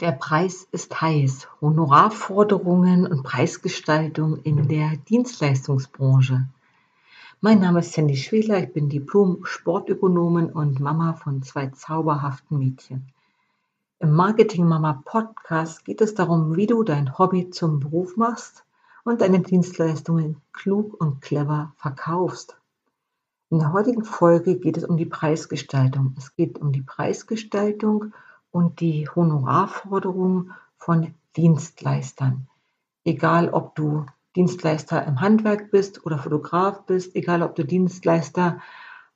Der Preis ist heiß. Honorarforderungen und Preisgestaltung in der Dienstleistungsbranche. Mein Name ist Sandy Schwedler, ich bin Diplom-Sportökonomin und Mama von zwei zauberhaften Mädchen. Im Marketing Mama Podcast geht es darum, wie du dein Hobby zum Beruf machst und deine Dienstleistungen klug und clever verkaufst. In der heutigen Folge geht es um die Preisgestaltung. Es geht um die Preisgestaltung und die Honorarforderungen von Dienstleistern. Egal, ob du Dienstleister im Handwerk bist oder Fotograf bist, egal, ob du Dienstleister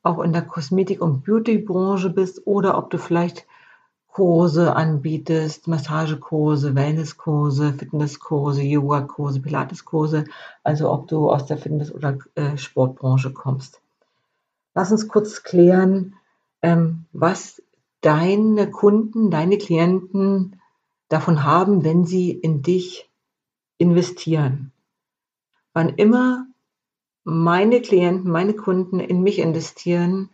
auch in der Kosmetik- und Beautybranche bist oder ob du vielleicht Kurse anbietest, Massagekurse, Wellnesskurse, Fitnesskurse, Yogakurse, Pilateskurse, also ob du aus der Fitness- oder äh, Sportbranche kommst. Lass uns kurz klären, ähm, was deine Kunden, deine Klienten davon haben, wenn sie in dich investieren. Wann immer meine Klienten, meine Kunden in mich investieren,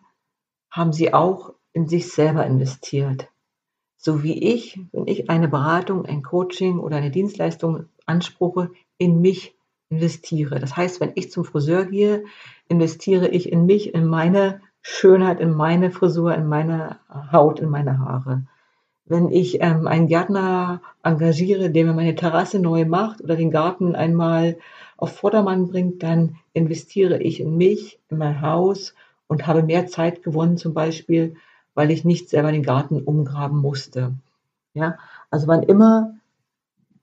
haben sie auch in sich selber investiert. So wie ich, wenn ich eine Beratung, ein Coaching oder eine Dienstleistung anspruche, in mich investiere. Das heißt, wenn ich zum Friseur gehe, investiere ich in mich, in meine Schönheit in meine Frisur, in meine Haut, in meine Haare. Wenn ich ähm, einen Gärtner engagiere, der mir meine Terrasse neu macht oder den Garten einmal auf Vordermann bringt, dann investiere ich in mich, in mein Haus und habe mehr Zeit gewonnen, zum Beispiel, weil ich nicht selber den Garten umgraben musste. Ja, also wann immer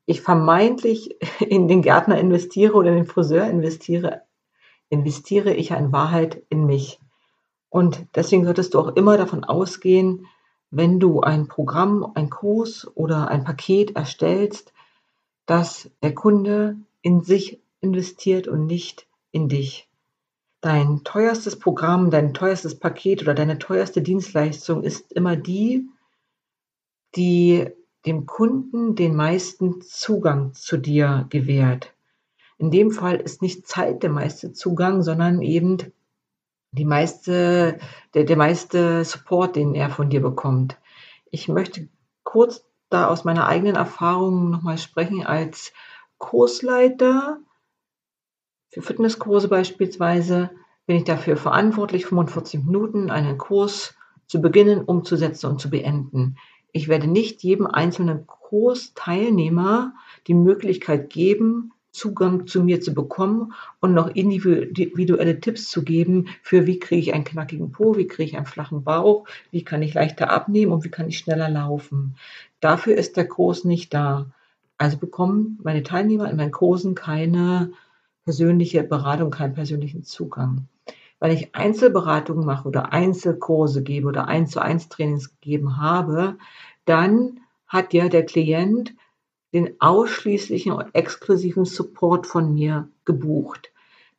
ich vermeintlich in den Gärtner investiere oder in den Friseur investiere, investiere ich in Wahrheit in mich. Und deswegen solltest du auch immer davon ausgehen, wenn du ein Programm, ein Kurs oder ein Paket erstellst, dass der Kunde in sich investiert und nicht in dich. Dein teuerstes Programm, dein teuerstes Paket oder deine teuerste Dienstleistung ist immer die, die dem Kunden den meisten Zugang zu dir gewährt. In dem Fall ist nicht Zeit der meiste Zugang, sondern eben die meiste, der, der meiste Support, den er von dir bekommt. Ich möchte kurz da aus meiner eigenen Erfahrung nochmal sprechen als Kursleiter. Für Fitnesskurse beispielsweise bin ich dafür verantwortlich, 45 Minuten einen Kurs zu beginnen, umzusetzen und zu beenden. Ich werde nicht jedem einzelnen Kursteilnehmer die Möglichkeit geben, Zugang zu mir zu bekommen und noch individuelle Tipps zu geben für wie kriege ich einen knackigen Po, wie kriege ich einen flachen Bauch, wie kann ich leichter abnehmen und wie kann ich schneller laufen. Dafür ist der Kurs nicht da. Also bekommen meine Teilnehmer in meinen Kursen keine persönliche Beratung, keinen persönlichen Zugang. Weil ich Einzelberatungen mache oder Einzelkurse gebe oder 1 zu 1 Trainings gegeben habe, dann hat ja der Klient den ausschließlichen und exklusiven Support von mir gebucht.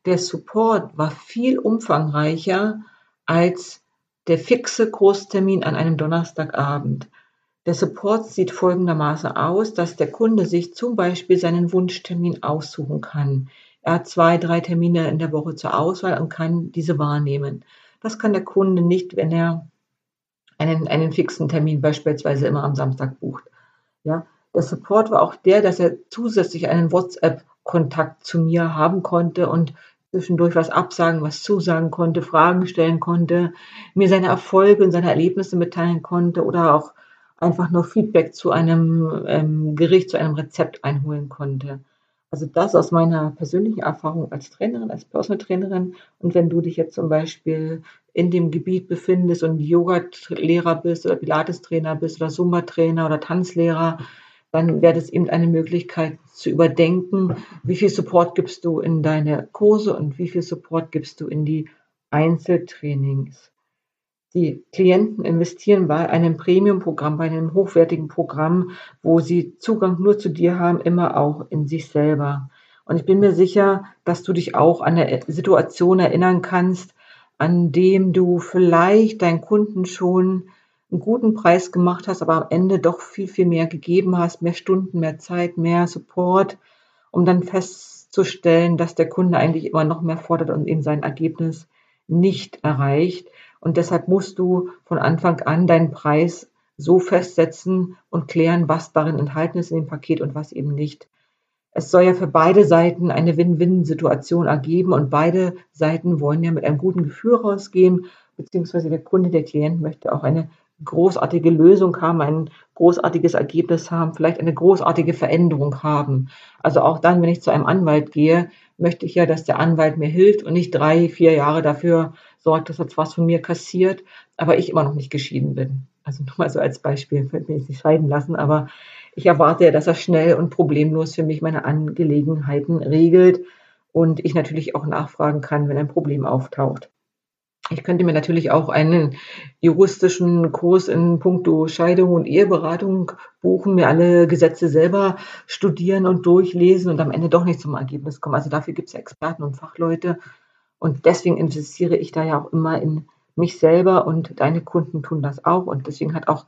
Der Support war viel umfangreicher als der fixe Kurstermin an einem Donnerstagabend. Der Support sieht folgendermaßen aus, dass der Kunde sich zum Beispiel seinen Wunschtermin aussuchen kann. Er hat zwei, drei Termine in der Woche zur Auswahl und kann diese wahrnehmen. Das kann der Kunde nicht, wenn er einen, einen fixen Termin beispielsweise immer am Samstag bucht. Ja, der Support war auch der, dass er zusätzlich einen WhatsApp-Kontakt zu mir haben konnte und zwischendurch was absagen, was zusagen konnte, Fragen stellen konnte, mir seine Erfolge und seine Erlebnisse mitteilen konnte oder auch einfach nur Feedback zu einem ähm, Gericht, zu einem Rezept einholen konnte. Also das aus meiner persönlichen Erfahrung als Trainerin, als Personal Trainerin. Und wenn du dich jetzt zum Beispiel in dem Gebiet befindest und Yoga-Lehrer bist oder Pilates-Trainer bist oder Zumba-Trainer oder Tanzlehrer, dann wäre das eben eine Möglichkeit zu überdenken, wie viel Support gibst du in deine Kurse und wie viel Support gibst du in die Einzeltrainings. Die Klienten investieren bei einem Premium-Programm, bei einem hochwertigen Programm, wo sie Zugang nur zu dir haben, immer auch in sich selber. Und ich bin mir sicher, dass du dich auch an eine Situation erinnern kannst, an dem du vielleicht deinen Kunden schon einen guten Preis gemacht hast, aber am Ende doch viel, viel mehr gegeben hast, mehr Stunden, mehr Zeit, mehr Support, um dann festzustellen, dass der Kunde eigentlich immer noch mehr fordert und eben sein Ergebnis nicht erreicht. Und deshalb musst du von Anfang an deinen Preis so festsetzen und klären, was darin enthalten ist in dem Paket und was eben nicht. Es soll ja für beide Seiten eine Win-Win-Situation ergeben und beide Seiten wollen ja mit einem guten Gefühl rausgehen, beziehungsweise der Kunde, der Klient möchte auch eine großartige Lösung haben, ein großartiges Ergebnis haben, vielleicht eine großartige Veränderung haben. Also auch dann, wenn ich zu einem Anwalt gehe, möchte ich ja, dass der Anwalt mir hilft und nicht drei, vier Jahre dafür sorgt, dass er was von mir kassiert, aber ich immer noch nicht geschieden bin. Also nur mal so als Beispiel, ich will mich nicht scheiden lassen, aber ich erwarte ja, dass er schnell und problemlos für mich meine Angelegenheiten regelt und ich natürlich auch nachfragen kann, wenn ein Problem auftaucht. Ich könnte mir natürlich auch einen juristischen Kurs in puncto Scheidung und Eheberatung buchen, mir alle Gesetze selber studieren und durchlesen und am Ende doch nicht zum Ergebnis kommen. Also dafür gibt es Experten und Fachleute. Und deswegen investiere ich da ja auch immer in mich selber und deine Kunden tun das auch. Und deswegen hat auch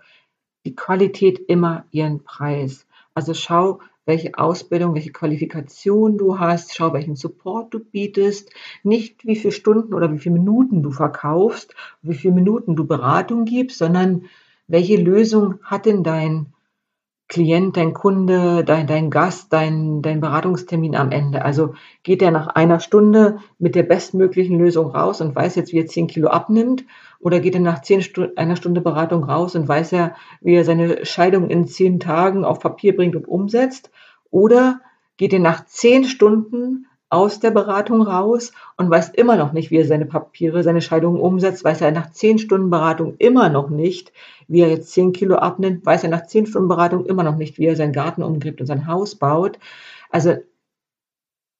die Qualität immer ihren Preis. Also schau, welche Ausbildung, welche Qualifikation du hast, schau, welchen Support du bietest, nicht wie viele Stunden oder wie viele Minuten du verkaufst, wie viele Minuten du Beratung gibst, sondern welche Lösung hat denn dein Klient, dein Kunde, dein, dein Gast, dein, dein Beratungstermin am Ende? Also geht er nach einer Stunde mit der bestmöglichen Lösung raus und weiß jetzt, wie er 10 Kilo abnimmt? Oder geht er nach zehn Stu einer Stunde Beratung raus und weiß er, wie er seine Scheidung in zehn Tagen auf Papier bringt und umsetzt? Oder geht er nach zehn Stunden aus der Beratung raus und weiß immer noch nicht, wie er seine Papiere, seine Scheidung umsetzt, weiß er nach zehn Stunden Beratung immer noch nicht, wie er jetzt zehn Kilo abnimmt, weiß er nach zehn Stunden Beratung immer noch nicht, wie er seinen Garten umgräbt und sein Haus baut. Also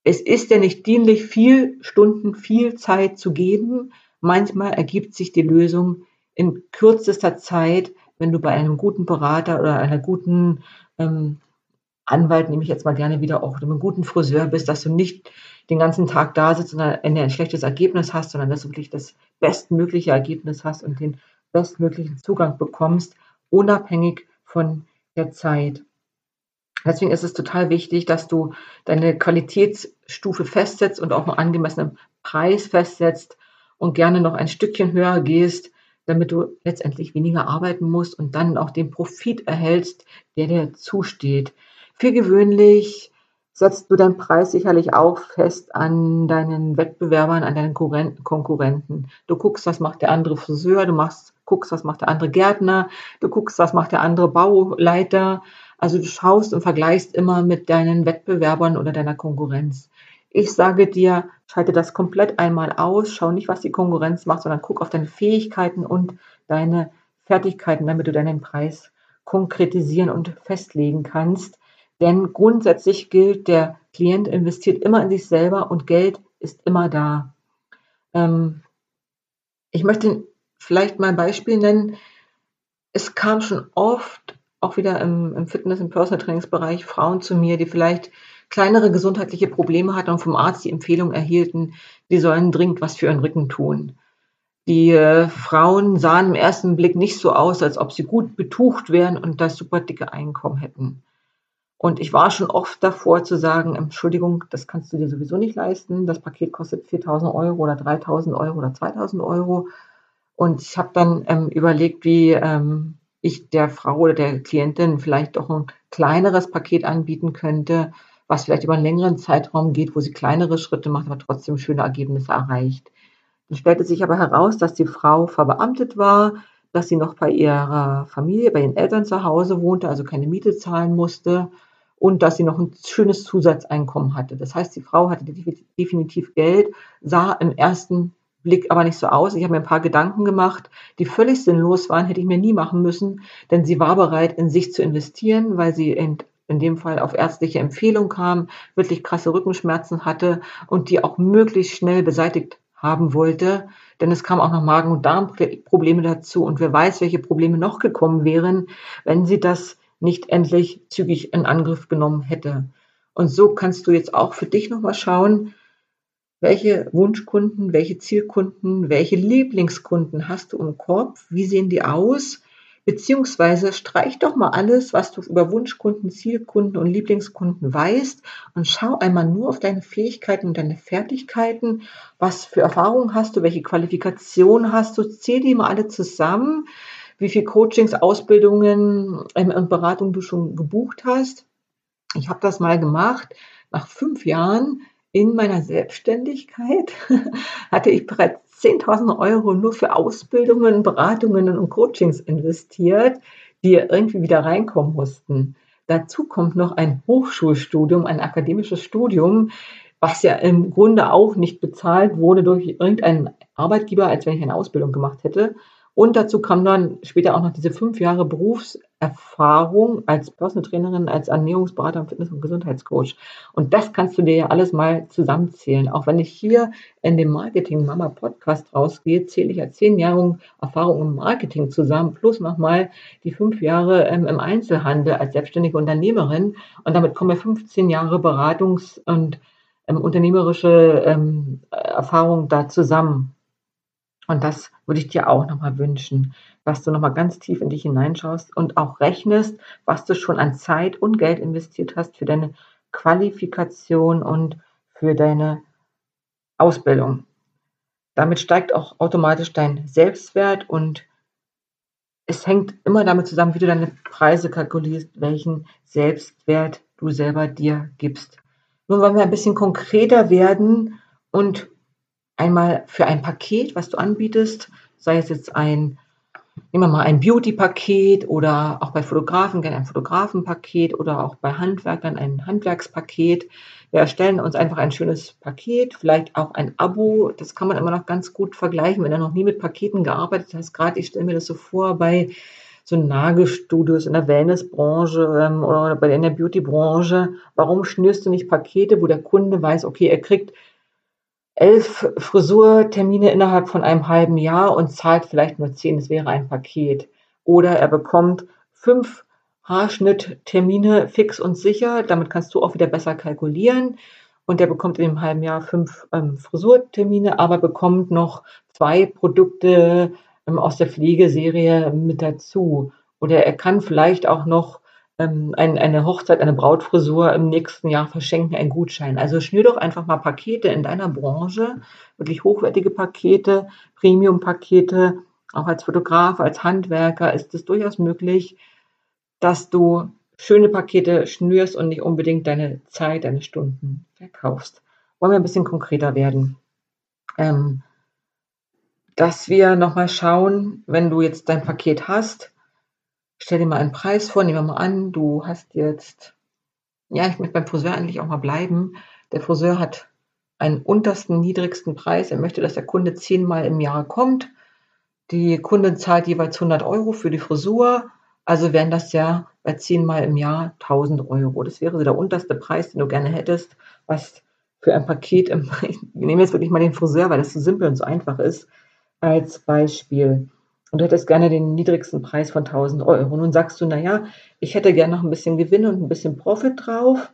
es ist ja nicht dienlich, viel Stunden, viel Zeit zu geben. Manchmal ergibt sich die Lösung in kürzester Zeit, wenn du bei einem guten Berater oder einer guten ähm, Anwalt, nehme ich jetzt mal gerne wieder auch, einem guten Friseur bist, dass du nicht den ganzen Tag da sitzt und ein schlechtes Ergebnis hast, sondern dass du wirklich das bestmögliche Ergebnis hast und den bestmöglichen Zugang bekommst, unabhängig von der Zeit. Deswegen ist es total wichtig, dass du deine Qualitätsstufe festsetzt und auch einen angemessenen Preis festsetzt und gerne noch ein Stückchen höher gehst, damit du letztendlich weniger arbeiten musst und dann auch den Profit erhältst, der dir zusteht. Für gewöhnlich setzt du deinen Preis sicherlich auch fest an deinen Wettbewerbern, an deinen Konkurrenten. Du guckst, was macht der andere Friseur, du machst, guckst, was macht der andere Gärtner, du guckst, was macht der andere Bauleiter. Also du schaust und vergleichst immer mit deinen Wettbewerbern oder deiner Konkurrenz. Ich sage dir, schalte das komplett einmal aus, schau nicht, was die Konkurrenz macht, sondern guck auf deine Fähigkeiten und deine Fertigkeiten, damit du deinen Preis konkretisieren und festlegen kannst. Denn grundsätzlich gilt, der Klient investiert immer in sich selber und Geld ist immer da. Ähm, ich möchte vielleicht mal ein Beispiel nennen. Es kam schon oft, auch wieder im, im Fitness- und Personal Trainingsbereich, Frauen zu mir, die vielleicht kleinere gesundheitliche Probleme hatten und vom Arzt die Empfehlung erhielten, die sollen dringend was für ihren Rücken tun. Die äh, Frauen sahen im ersten Blick nicht so aus, als ob sie gut betucht wären und das super dicke Einkommen hätten. Und ich war schon oft davor zu sagen, Entschuldigung, das kannst du dir sowieso nicht leisten. Das Paket kostet 4.000 Euro oder 3.000 Euro oder 2.000 Euro. Und ich habe dann ähm, überlegt, wie ähm, ich der Frau oder der Klientin vielleicht doch ein kleineres Paket anbieten könnte, was vielleicht über einen längeren Zeitraum geht, wo sie kleinere Schritte macht, aber trotzdem schöne Ergebnisse erreicht. Dann stellte sich aber heraus, dass die Frau verbeamtet war, dass sie noch bei ihrer Familie, bei ihren Eltern zu Hause wohnte, also keine Miete zahlen musste und dass sie noch ein schönes Zusatzeinkommen hatte. Das heißt, die Frau hatte definitiv Geld, sah im ersten Blick aber nicht so aus. Ich habe mir ein paar Gedanken gemacht, die völlig sinnlos waren, hätte ich mir nie machen müssen, denn sie war bereit, in sich zu investieren, weil sie in, in dem Fall auf ärztliche Empfehlung kam, wirklich krasse Rückenschmerzen hatte und die auch möglichst schnell beseitigt haben wollte, denn es kam auch noch Magen- und Darmprobleme dazu und wer weiß, welche Probleme noch gekommen wären, wenn sie das nicht endlich zügig in Angriff genommen hätte. Und so kannst du jetzt auch für dich nochmal schauen, welche Wunschkunden, welche Zielkunden, welche Lieblingskunden hast du im Kopf, wie sehen die aus, beziehungsweise streich doch mal alles, was du über Wunschkunden, Zielkunden und Lieblingskunden weißt und schau einmal nur auf deine Fähigkeiten und deine Fertigkeiten, was für Erfahrungen hast du, welche Qualifikation hast du, zähl die mal alle zusammen, wie viel Coachings, Ausbildungen ähm, und Beratungen du schon gebucht hast. Ich habe das mal gemacht. Nach fünf Jahren in meiner Selbstständigkeit hatte ich bereits 10.000 Euro nur für Ausbildungen, Beratungen und Coachings investiert, die irgendwie wieder reinkommen mussten. Dazu kommt noch ein Hochschulstudium, ein akademisches Studium, was ja im Grunde auch nicht bezahlt wurde durch irgendeinen Arbeitgeber, als wenn ich eine Ausbildung gemacht hätte. Und dazu kam dann später auch noch diese fünf Jahre Berufserfahrung als Personal als Ernährungsberater, Fitness- und Gesundheitscoach. Und das kannst du dir ja alles mal zusammenzählen. Auch wenn ich hier in dem Marketing Mama Podcast rausgehe, zähle ich ja zehn Jahre Erfahrung im Marketing zusammen, plus nochmal die fünf Jahre ähm, im Einzelhandel als selbstständige Unternehmerin. Und damit kommen wir 15 Jahre Beratungs- und ähm, unternehmerische ähm, Erfahrung da zusammen. Und das würde ich dir auch nochmal wünschen, dass du nochmal ganz tief in dich hineinschaust und auch rechnest, was du schon an Zeit und Geld investiert hast für deine Qualifikation und für deine Ausbildung. Damit steigt auch automatisch dein Selbstwert und es hängt immer damit zusammen, wie du deine Preise kalkulierst, welchen Selbstwert du selber dir gibst. Nun wollen wir ein bisschen konkreter werden und einmal für ein Paket, was du anbietest, sei es jetzt ein, nehmen wir mal ein Beauty-Paket oder auch bei Fotografen gerne ein Fotografenpaket oder auch bei Handwerkern ein Handwerkspaket. Wir erstellen uns einfach ein schönes Paket, vielleicht auch ein Abo. Das kann man immer noch ganz gut vergleichen, wenn du noch nie mit Paketen gearbeitet hast. Gerade ich stelle mir das so vor bei so Nagelstudios in der Wellnessbranche ähm, oder bei in der Beautybranche. Warum schnürst du nicht Pakete, wo der Kunde weiß, okay, er kriegt elf Frisurtermine innerhalb von einem halben Jahr und zahlt vielleicht nur zehn, das wäre ein Paket. Oder er bekommt fünf Haarschnitttermine fix und sicher, damit kannst du auch wieder besser kalkulieren. Und er bekommt in einem halben Jahr fünf ähm, Frisurtermine, aber bekommt noch zwei Produkte ähm, aus der Pflegeserie mit dazu. Oder er kann vielleicht auch noch ähm, ein, eine Hochzeit, eine Brautfrisur im nächsten Jahr verschenken, einen Gutschein. Also schnür doch einfach mal Pakete in deiner Branche, wirklich hochwertige Pakete, Premium-Pakete. Auch als Fotograf, als Handwerker ist es durchaus möglich, dass du schöne Pakete schnürst und nicht unbedingt deine Zeit, deine Stunden verkaufst. Wollen wir ein bisschen konkreter werden? Ähm, dass wir nochmal schauen, wenn du jetzt dein Paket hast, stell dir mal einen Preis vor, nehmen wir mal an, du hast jetzt, ja, ich möchte beim Friseur eigentlich auch mal bleiben. Der Friseur hat einen untersten, niedrigsten Preis. Er möchte, dass der Kunde zehnmal im Jahr kommt. Die Kunde zahlt jeweils 100 Euro für die Frisur. Also wären das ja bei zehnmal im Jahr 1000 Euro. Das wäre so der unterste Preis, den du gerne hättest, was für ein Paket, im, ich nehme jetzt wirklich mal den Friseur, weil das so simpel und so einfach ist, als Beispiel und du hättest gerne den niedrigsten Preis von 1000 Euro. Nun sagst du, naja, ich hätte gerne noch ein bisschen Gewinn und ein bisschen Profit drauf.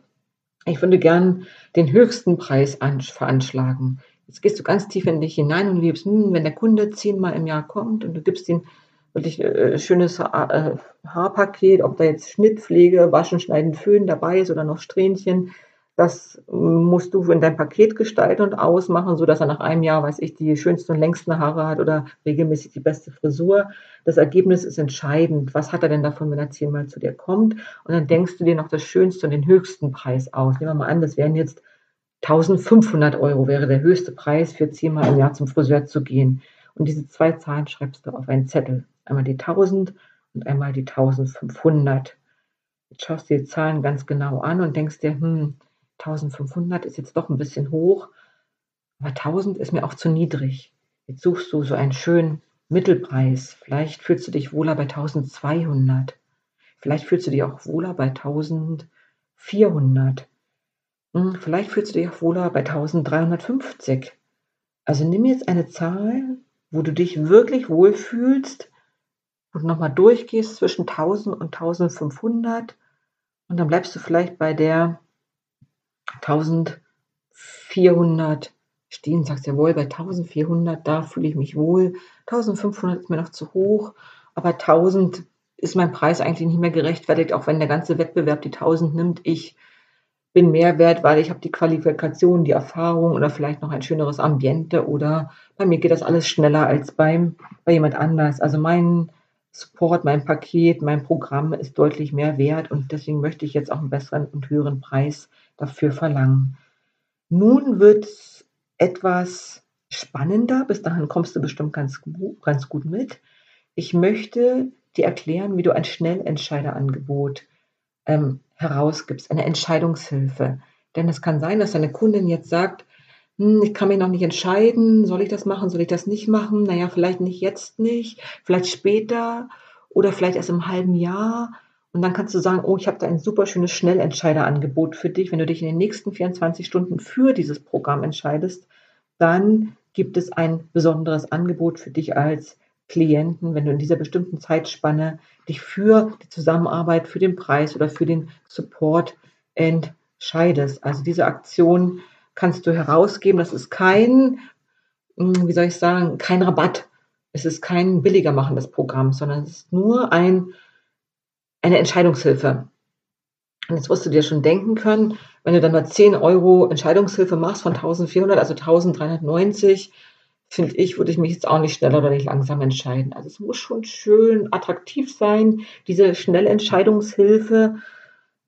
Ich würde gern den höchsten Preis veranschlagen. Jetzt gehst du ganz tief in dich hinein und liebst, hm, wenn der Kunde zehnmal im Jahr kommt und du gibst ihm wirklich äh, schönes äh, Haarpaket, ob da jetzt Schnittpflege, Waschen, Schneiden, Föhn dabei ist oder noch Strähnchen, das musst du in dein Paket gestalten und ausmachen, so dass er nach einem Jahr, weiß ich, die schönsten und längsten Haare hat oder regelmäßig die beste Frisur. Das Ergebnis ist entscheidend. Was hat er denn davon, wenn er zehnmal zu dir kommt? Und dann denkst du dir noch das schönste und den höchsten Preis aus. Nehmen wir mal an, das wären jetzt 1500 Euro wäre der höchste Preis für zehnmal im Jahr zum Friseur zu gehen. Und diese zwei Zahlen schreibst du auf einen Zettel. Einmal die 1000 und einmal die 1500. Jetzt schaust du die Zahlen ganz genau an und denkst dir, hm, 1500 ist jetzt doch ein bisschen hoch, aber 1000 ist mir auch zu niedrig. Jetzt suchst du so einen schönen Mittelpreis. Vielleicht fühlst du dich wohler bei 1200. Vielleicht fühlst du dich auch wohler bei 1400. Hm, vielleicht fühlst du dich auch wohler bei 1350. Also nimm jetzt eine Zahl, wo du dich wirklich wohlfühlst und nochmal durchgehst zwischen 1000 und 1500 und dann bleibst du vielleicht bei der 1400 stehen, sagst jawohl, bei 1400, da fühle ich mich wohl. 1500 ist mir noch zu hoch, aber 1000 ist mein Preis eigentlich nicht mehr gerechtfertigt, auch wenn der ganze Wettbewerb die 1000 nimmt. Ich bin mehr wert, weil ich habe die Qualifikation, die Erfahrung oder vielleicht noch ein schöneres Ambiente oder bei mir geht das alles schneller als beim, bei jemand anders. Also mein Support, mein Paket, mein Programm ist deutlich mehr wert und deswegen möchte ich jetzt auch einen besseren und höheren Preis dafür verlangen. Nun wird es etwas spannender. Bis dahin kommst du bestimmt ganz, ganz gut mit. Ich möchte dir erklären, wie du ein Schnellentscheiderangebot ähm, herausgibst, eine Entscheidungshilfe. Denn es kann sein, dass deine Kundin jetzt sagt, hm, ich kann mich noch nicht entscheiden, soll ich das machen, soll ich das nicht machen? Naja, vielleicht nicht jetzt nicht, vielleicht später oder vielleicht erst im halben Jahr. Und dann kannst du sagen, oh, ich habe da ein super schönes Schnellentscheiderangebot für dich. Wenn du dich in den nächsten 24 Stunden für dieses Programm entscheidest, dann gibt es ein besonderes Angebot für dich als Klienten, wenn du in dieser bestimmten Zeitspanne dich für die Zusammenarbeit, für den Preis oder für den Support entscheidest. Also diese Aktion kannst du herausgeben. Das ist kein, hm, wie soll ich sagen, kein Rabatt. Es ist kein billiger machendes Programm, sondern es ist nur ein, eine Entscheidungshilfe. Und jetzt wirst du dir schon denken können, wenn du dann nur 10 Euro Entscheidungshilfe machst von 1400, also 1390, finde ich, würde ich mich jetzt auch nicht schneller oder nicht langsam entscheiden. Also es muss schon schön attraktiv sein, diese Schnellentscheidungshilfe.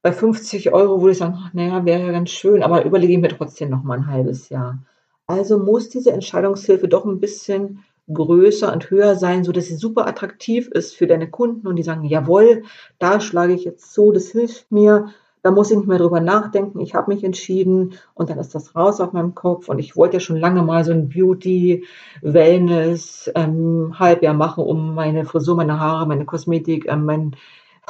Bei 50 Euro würde ich sagen, naja, wäre ja ganz schön, aber überlege ich mir trotzdem noch mal ein halbes Jahr. Also muss diese Entscheidungshilfe doch ein bisschen größer und höher sein, so dass sie super attraktiv ist für deine Kunden und die sagen, jawohl, da schlage ich jetzt so, das hilft mir, da muss ich nicht mehr drüber nachdenken, ich habe mich entschieden und dann ist das raus auf meinem Kopf. Und ich wollte ja schon lange mal so ein Beauty, Wellness, ähm, Halbjahr machen, um meine Frisur, meine Haare, meine Kosmetik, ähm, mein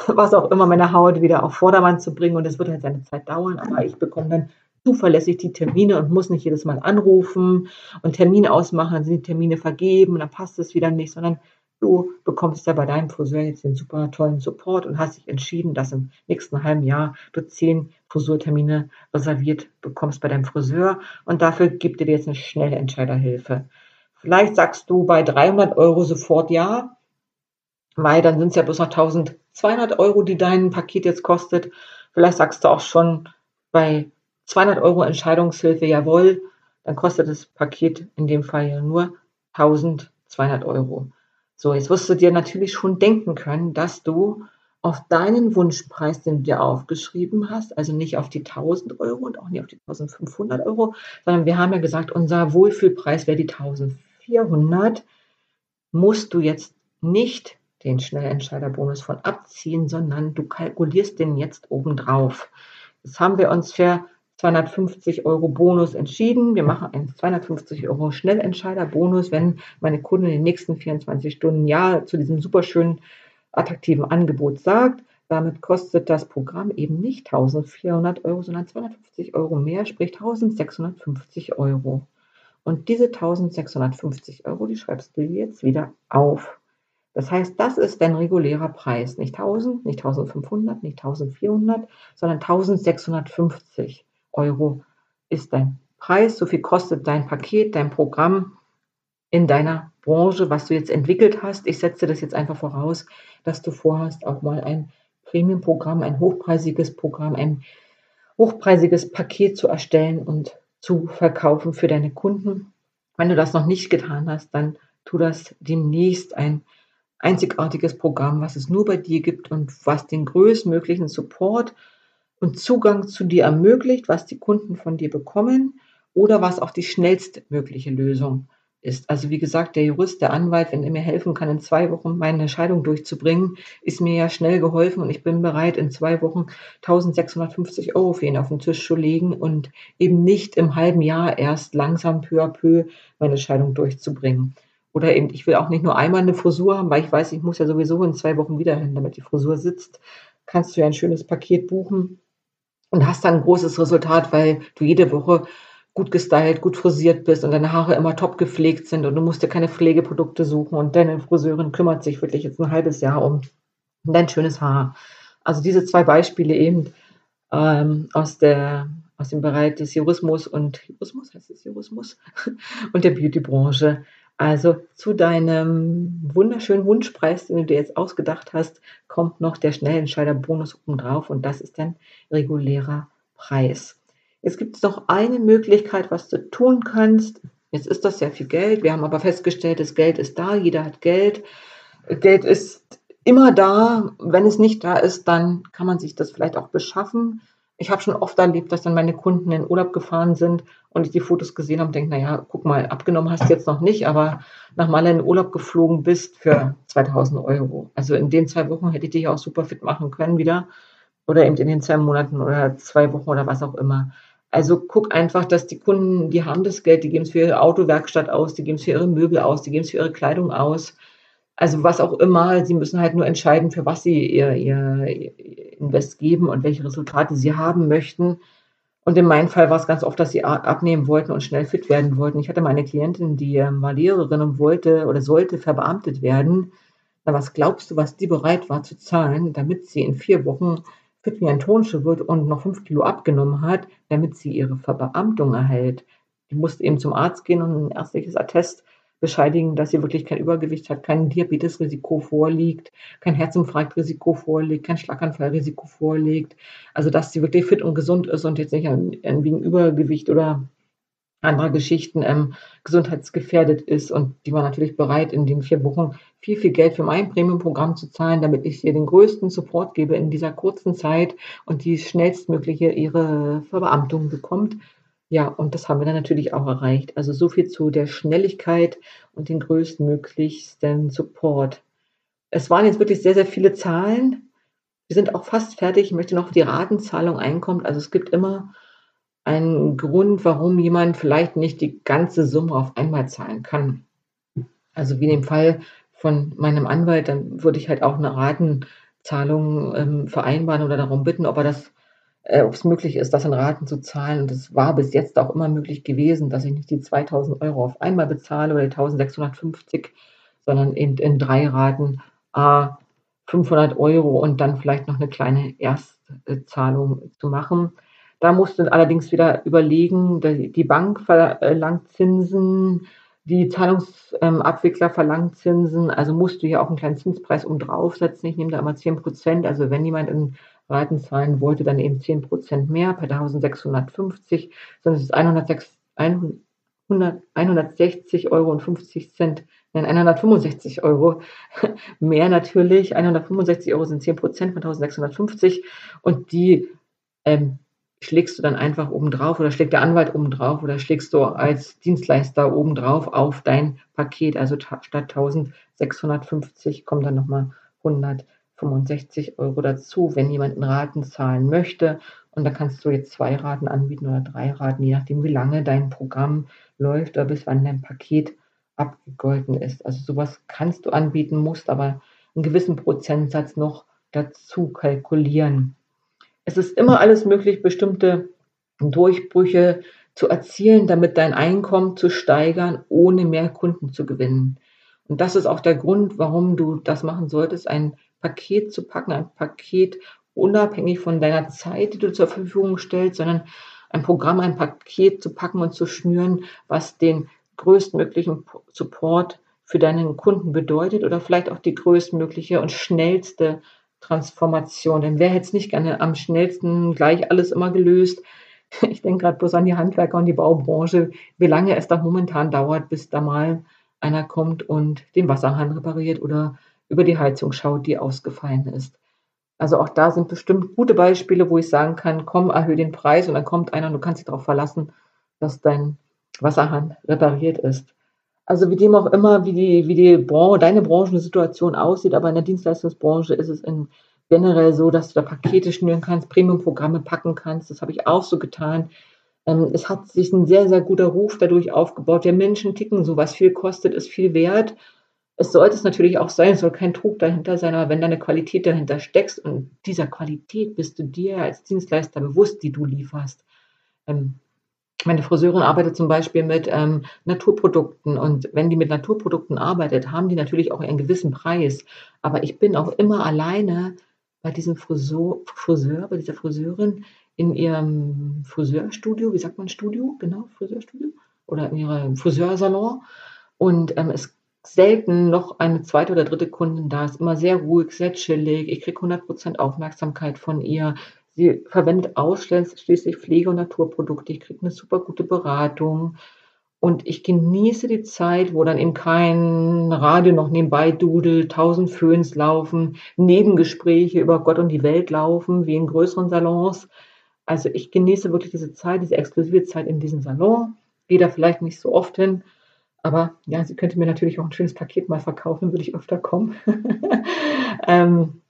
was auch immer, meine Haut wieder auf Vordermann zu bringen. Und es wird halt seine Zeit dauern, aber ich bekomme dann zuverlässig die Termine und muss nicht jedes Mal anrufen und Termine ausmachen, dann sind die Termine vergeben und dann passt es wieder nicht, sondern du bekommst ja bei deinem Friseur jetzt den super tollen Support und hast dich entschieden, dass im nächsten halben Jahr du zehn Frisurtermine reserviert bekommst bei deinem Friseur und dafür gibt dir jetzt eine schnelle Entscheiderhilfe. Vielleicht sagst du bei 300 Euro sofort ja, weil dann sind es ja bloß noch 1200 Euro, die dein Paket jetzt kostet. Vielleicht sagst du auch schon bei 200 Euro Entscheidungshilfe, jawohl, dann kostet das Paket in dem Fall ja nur 1200 Euro. So, jetzt wirst du dir natürlich schon denken können, dass du auf deinen Wunschpreis, den du dir aufgeschrieben hast, also nicht auf die 1000 Euro und auch nicht auf die 1500 Euro, sondern wir haben ja gesagt, unser Wohlfühlpreis wäre die 1400, musst du jetzt nicht den Schnellentscheiderbonus von abziehen, sondern du kalkulierst den jetzt obendrauf. Das haben wir uns für 250 Euro Bonus entschieden. Wir machen einen 250 Euro Schnellentscheider-Bonus, wenn meine Kundin in den nächsten 24 Stunden Ja zu diesem superschönen, attraktiven Angebot sagt. Damit kostet das Programm eben nicht 1400 Euro, sondern 250 Euro mehr, sprich 1650 Euro. Und diese 1650 Euro, die schreibst du jetzt wieder auf. Das heißt, das ist dein regulärer Preis. Nicht 1000, nicht 1500, nicht 1400, sondern 1650. Euro ist dein Preis, so viel kostet dein Paket, dein Programm in deiner Branche, was du jetzt entwickelt hast. Ich setze das jetzt einfach voraus, dass du vorhast, auch mal ein Premium-Programm, ein hochpreisiges Programm, ein hochpreisiges Paket zu erstellen und zu verkaufen für deine Kunden. Wenn du das noch nicht getan hast, dann tu das demnächst ein einzigartiges Programm, was es nur bei dir gibt und was den größtmöglichen Support und Zugang zu dir ermöglicht, was die Kunden von dir bekommen oder was auch die schnellstmögliche Lösung ist. Also wie gesagt, der Jurist, der Anwalt, wenn er mir helfen kann, in zwei Wochen meine Scheidung durchzubringen, ist mir ja schnell geholfen und ich bin bereit, in zwei Wochen 1650 Euro für ihn auf den Tisch zu legen und eben nicht im halben Jahr erst langsam peu à peu meine Scheidung durchzubringen. Oder eben, ich will auch nicht nur einmal eine Frisur haben, weil ich weiß, ich muss ja sowieso in zwei Wochen wieder hin, damit die Frisur sitzt. Kannst du ja ein schönes Paket buchen und hast dann ein großes Resultat, weil du jede Woche gut gestylt, gut frisiert bist und deine Haare immer top gepflegt sind und du musst dir keine Pflegeprodukte suchen und deine Friseurin kümmert sich wirklich jetzt ein halbes Jahr um dein schönes Haar. Also diese zwei Beispiele eben ähm, aus der aus dem Bereich des Jurismus und Jurismus heißt es Jurismus und der Beautybranche. Also zu deinem wunderschönen Wunschpreis, den du dir jetzt ausgedacht hast, kommt noch der Schnellentscheider-Bonus oben drauf und das ist dein regulärer Preis. Jetzt gibt es noch eine Möglichkeit, was du tun kannst. Jetzt ist das sehr viel Geld. Wir haben aber festgestellt, das Geld ist da, jeder hat Geld. Geld ist immer da. Wenn es nicht da ist, dann kann man sich das vielleicht auch beschaffen. Ich habe schon oft erlebt, dass dann meine Kunden in Urlaub gefahren sind und ich die Fotos gesehen habe und denke, naja, guck mal, abgenommen hast du jetzt noch nicht, aber nach Malle in Urlaub geflogen bist für 2000 Euro. Also in den zwei Wochen hätte ich dich auch super fit machen können wieder oder eben in den zwei Monaten oder zwei Wochen oder was auch immer. Also guck einfach, dass die Kunden, die haben das Geld, die geben es für ihre Autowerkstatt aus, die geben es für ihre Möbel aus, die geben es für ihre Kleidung aus. Also was auch immer, sie müssen halt nur entscheiden, für was sie ihr, ihr, Invest geben und welche Resultate sie haben möchten. Und in meinem Fall war es ganz oft, dass sie abnehmen wollten und schnell fit werden wollten. Ich hatte meine Klientin, die ähm, war Lehrerin und wollte oder sollte verbeamtet werden. Na, was glaubst du, was die bereit war zu zahlen, damit sie in vier Wochen fit wie ein Tonschuh wird und noch fünf Kilo abgenommen hat, damit sie ihre Verbeamtung erhält? Die musste eben zum Arzt gehen und ein ärztliches Attest bescheinigen, dass sie wirklich kein Übergewicht hat, kein Diabetesrisiko vorliegt, kein Herzinfarktrisiko vorliegt, kein Schlaganfallrisiko vorliegt. Also dass sie wirklich fit und gesund ist und jetzt nicht wegen Übergewicht oder anderer Geschichten ähm, gesundheitsgefährdet ist. Und die war natürlich bereit, in den vier Wochen viel, viel Geld für mein Premium-Programm zu zahlen, damit ich ihr den größten Support gebe in dieser kurzen Zeit und die schnellstmögliche ihre Verbeamtung bekommt. Ja, und das haben wir dann natürlich auch erreicht. Also so viel zu der Schnelligkeit und den größtmöglichsten Support. Es waren jetzt wirklich sehr, sehr viele Zahlen. Wir sind auch fast fertig. Ich möchte noch die Ratenzahlung einkommt. Also es gibt immer einen Grund, warum jemand vielleicht nicht die ganze Summe auf einmal zahlen kann. Also wie in dem Fall von meinem Anwalt, dann würde ich halt auch eine Ratenzahlung ähm, vereinbaren oder darum bitten, ob er das äh, ob es möglich ist, das in Raten zu zahlen. Und es war bis jetzt auch immer möglich gewesen, dass ich nicht die 2000 Euro auf einmal bezahle oder die 1650, sondern in, in drei Raten äh, 500 Euro und dann vielleicht noch eine kleine Erstzahlung zu machen. Da musst du allerdings wieder überlegen, die Bank verlangt Zinsen, die Zahlungsabwickler verlangt Zinsen, also musst du hier auch einen kleinen Zinspreis um draufsetzen. Ich nehme da immer 10 Prozent. Also wenn jemand in Raten zahlen wollte, dann eben 10 Prozent mehr per 1650, sondern es ist 106, 100, 160 Euro und 50 Cent, nein, 165 Euro mehr natürlich. 165 Euro sind 10 Prozent von 1650 und die ähm, schlägst du dann einfach oben drauf oder schlägt der Anwalt oben drauf oder schlägst du als Dienstleister oben drauf auf dein Paket. Also statt 1650 kommen dann nochmal 100 65 Euro dazu, wenn jemand in Raten zahlen möchte. Und da kannst du jetzt zwei Raten anbieten oder drei Raten, je nachdem, wie lange dein Programm läuft oder bis wann dein Paket abgegolten ist. Also sowas kannst du anbieten, musst aber einen gewissen Prozentsatz noch dazu kalkulieren. Es ist immer alles möglich, bestimmte Durchbrüche zu erzielen, damit dein Einkommen zu steigern, ohne mehr Kunden zu gewinnen. Und das ist auch der Grund, warum du das machen solltest, ein Paket zu packen, ein Paket unabhängig von deiner Zeit, die du zur Verfügung stellst, sondern ein Programm, ein Paket zu packen und zu schnüren, was den größtmöglichen Support für deinen Kunden bedeutet oder vielleicht auch die größtmögliche und schnellste Transformation. Denn wer hätte es nicht gerne am schnellsten gleich alles immer gelöst? Ich denke gerade bloß an die Handwerker und die Baubranche, wie lange es da momentan dauert, bis da mal einer kommt und den Wasserhahn repariert oder über die Heizung schaut, die ausgefallen ist. Also auch da sind bestimmt gute Beispiele, wo ich sagen kann, komm, erhöhe den Preis und dann kommt einer und du kannst dich darauf verlassen, dass dein Wasserhahn repariert ist. Also wie dem auch immer, wie die, wie die Branche, deine Branchensituation aussieht, aber in der Dienstleistungsbranche ist es in, generell so, dass du da Pakete schnüren kannst, Premium-Programme packen kannst. Das habe ich auch so getan. Ähm, es hat sich ein sehr, sehr guter Ruf dadurch aufgebaut. Der Menschen ticken so, was viel kostet, ist viel wert. Es sollte es natürlich auch sein, es soll kein Trug dahinter sein, aber wenn da eine Qualität dahinter steckst und dieser Qualität bist du dir als Dienstleister bewusst, die du lieferst. Ähm, meine Friseurin arbeitet zum Beispiel mit ähm, Naturprodukten und wenn die mit Naturprodukten arbeitet, haben die natürlich auch einen gewissen Preis. Aber ich bin auch immer alleine bei diesem Friseur, Friseur bei dieser Friseurin in ihrem Friseurstudio, wie sagt man Studio? Genau, Friseurstudio oder in ihrem Friseursalon. Und ähm, es selten noch eine zweite oder dritte Kundin da, ist immer sehr ruhig, sehr chillig. Ich kriege 100% Aufmerksamkeit von ihr. Sie verwendet ausschließlich Pflege- und Naturprodukte. Ich kriege eine super gute Beratung. Und ich genieße die Zeit, wo dann eben kein Radio noch nebenbei dudelt, tausend Föhns laufen, Nebengespräche über Gott und die Welt laufen, wie in größeren Salons. Also ich genieße wirklich diese Zeit, diese exklusive Zeit in diesem Salon. Gehe da vielleicht nicht so oft hin, aber ja, sie könnte mir natürlich auch ein schönes Paket mal verkaufen, würde ich öfter kommen. ähm,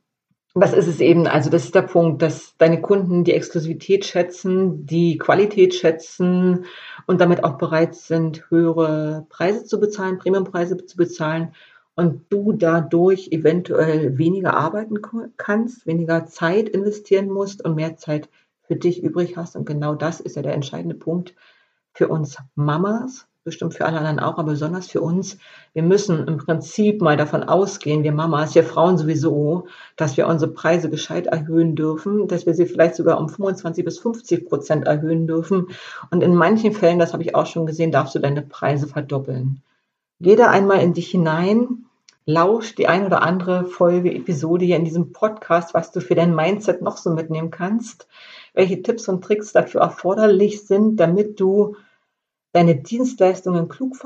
das ist es eben, also das ist der Punkt, dass deine Kunden die Exklusivität schätzen, die Qualität schätzen und damit auch bereit sind, höhere Preise zu bezahlen, Premiumpreise zu bezahlen und du dadurch eventuell weniger arbeiten kannst, weniger Zeit investieren musst und mehr Zeit für dich übrig hast. Und genau das ist ja der entscheidende Punkt für uns Mamas, bestimmt für alle anderen auch, aber besonders für uns. Wir müssen im Prinzip mal davon ausgehen, wir Mamas, wir Frauen sowieso, dass wir unsere Preise gescheit erhöhen dürfen, dass wir sie vielleicht sogar um 25 bis 50 Prozent erhöhen dürfen. Und in manchen Fällen, das habe ich auch schon gesehen, darfst du deine Preise verdoppeln. Geh da einmal in dich hinein, lausch die ein oder andere Folge, Episode hier in diesem Podcast, was du für dein Mindset noch so mitnehmen kannst, welche Tipps und Tricks dafür erforderlich sind, damit du deine Dienstleistungen klug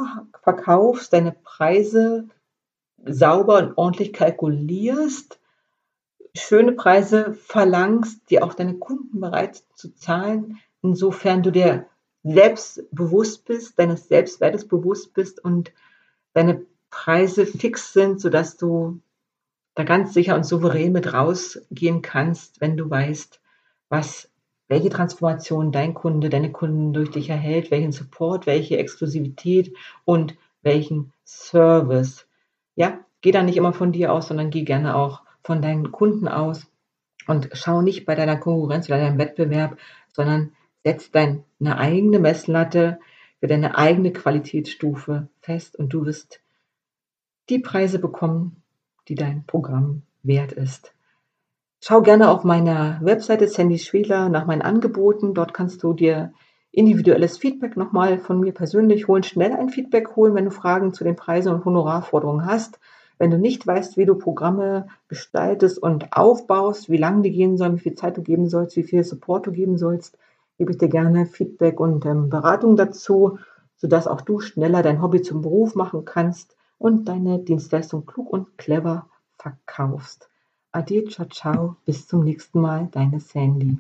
verkaufst, deine Preise sauber und ordentlich kalkulierst, schöne Preise verlangst, die auch deine Kunden bereit zu zahlen, insofern du dir selbst bewusst bist, deines Selbstwertes bewusst bist und deine Preise fix sind, sodass du da ganz sicher und souverän mit rausgehen kannst, wenn du weißt, was welche Transformation dein Kunde, deine Kunden durch dich erhält, welchen Support, welche Exklusivität und welchen Service. Ja, geh da nicht immer von dir aus, sondern geh gerne auch von deinen Kunden aus und schau nicht bei deiner Konkurrenz oder deinem Wettbewerb, sondern setz deine eigene Messlatte für deine eigene Qualitätsstufe fest und du wirst die Preise bekommen, die dein Programm wert ist. Schau gerne auf meiner Webseite Sandy Schweler nach meinen Angeboten. Dort kannst du dir individuelles Feedback nochmal von mir persönlich holen, schnell ein Feedback holen, wenn du Fragen zu den Preisen und Honorarforderungen hast. Wenn du nicht weißt, wie du Programme gestaltest und aufbaust, wie lange die gehen sollen, wie viel Zeit du geben sollst, wie viel Support du geben sollst, gebe ich dir gerne Feedback und ähm, Beratung dazu, sodass auch du schneller dein Hobby zum Beruf machen kannst und deine Dienstleistung klug und clever verkaufst. Ade, ciao, ciao, bis zum nächsten Mal, deine Sandy.